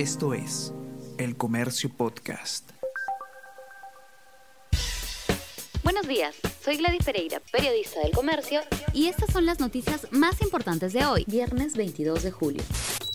Esto es El Comercio Podcast. Buenos días, soy Gladys Pereira, periodista del Comercio, y estas son las noticias más importantes de hoy, viernes 22 de julio.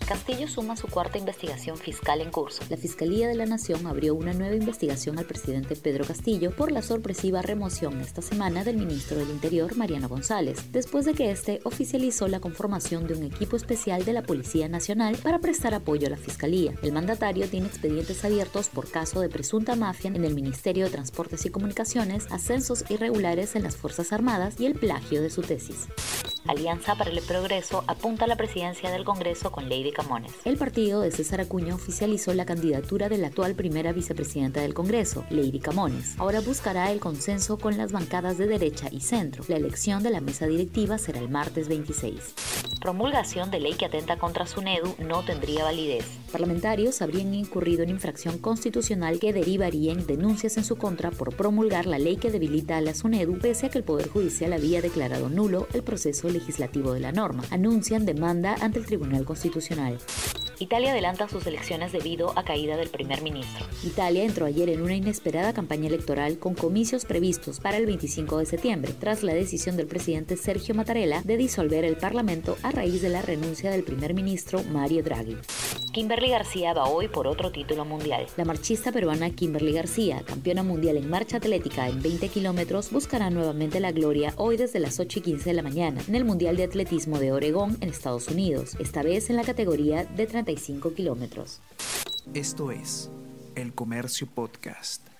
Castillo suma su cuarta investigación fiscal en curso. La Fiscalía de la Nación abrió una nueva investigación al presidente Pedro Castillo por la sorpresiva remoción esta semana del ministro del Interior, Mariano González, después de que este oficializó la conformación de un equipo especial de la Policía Nacional para prestar apoyo a la Fiscalía. El mandatario tiene expedientes abiertos por caso de presunta mafia en el Ministerio de Transportes y Comunicaciones, ascensos irregulares en las Fuerzas Armadas y el plagio de su tesis. Alianza para el Progreso apunta a la presidencia del Congreso con Lady Camones. El partido de César Acuña oficializó la candidatura de la actual primera vicepresidenta del Congreso, Lady Camones. Ahora buscará el consenso con las bancadas de derecha y centro. La elección de la mesa directiva será el martes 26. Promulgación de ley que atenta contra SUNEDU no tendría validez. Parlamentarios habrían incurrido en infracción constitucional que derivaría en denuncias en su contra por promulgar la ley que debilita a la SUNEDU pese a que el Poder Judicial había declarado nulo el proceso legislativo de la norma. Anuncian demanda ante el Tribunal Constitucional. Italia adelanta sus elecciones debido a caída del primer ministro. Italia entró ayer en una inesperada campaña electoral con comicios previstos para el 25 de septiembre, tras la decisión del presidente Sergio Mattarella de disolver el Parlamento a raíz de la renuncia del primer ministro Mario Draghi. Kimberly García va hoy por otro título mundial. La marchista peruana Kimberly García, campeona mundial en marcha atlética en 20 kilómetros, buscará nuevamente la gloria hoy desde las 8 y 15 de la mañana en el Mundial de Atletismo de Oregón en Estados Unidos, esta vez en la categoría de 35 kilómetros. Esto es El Comercio Podcast.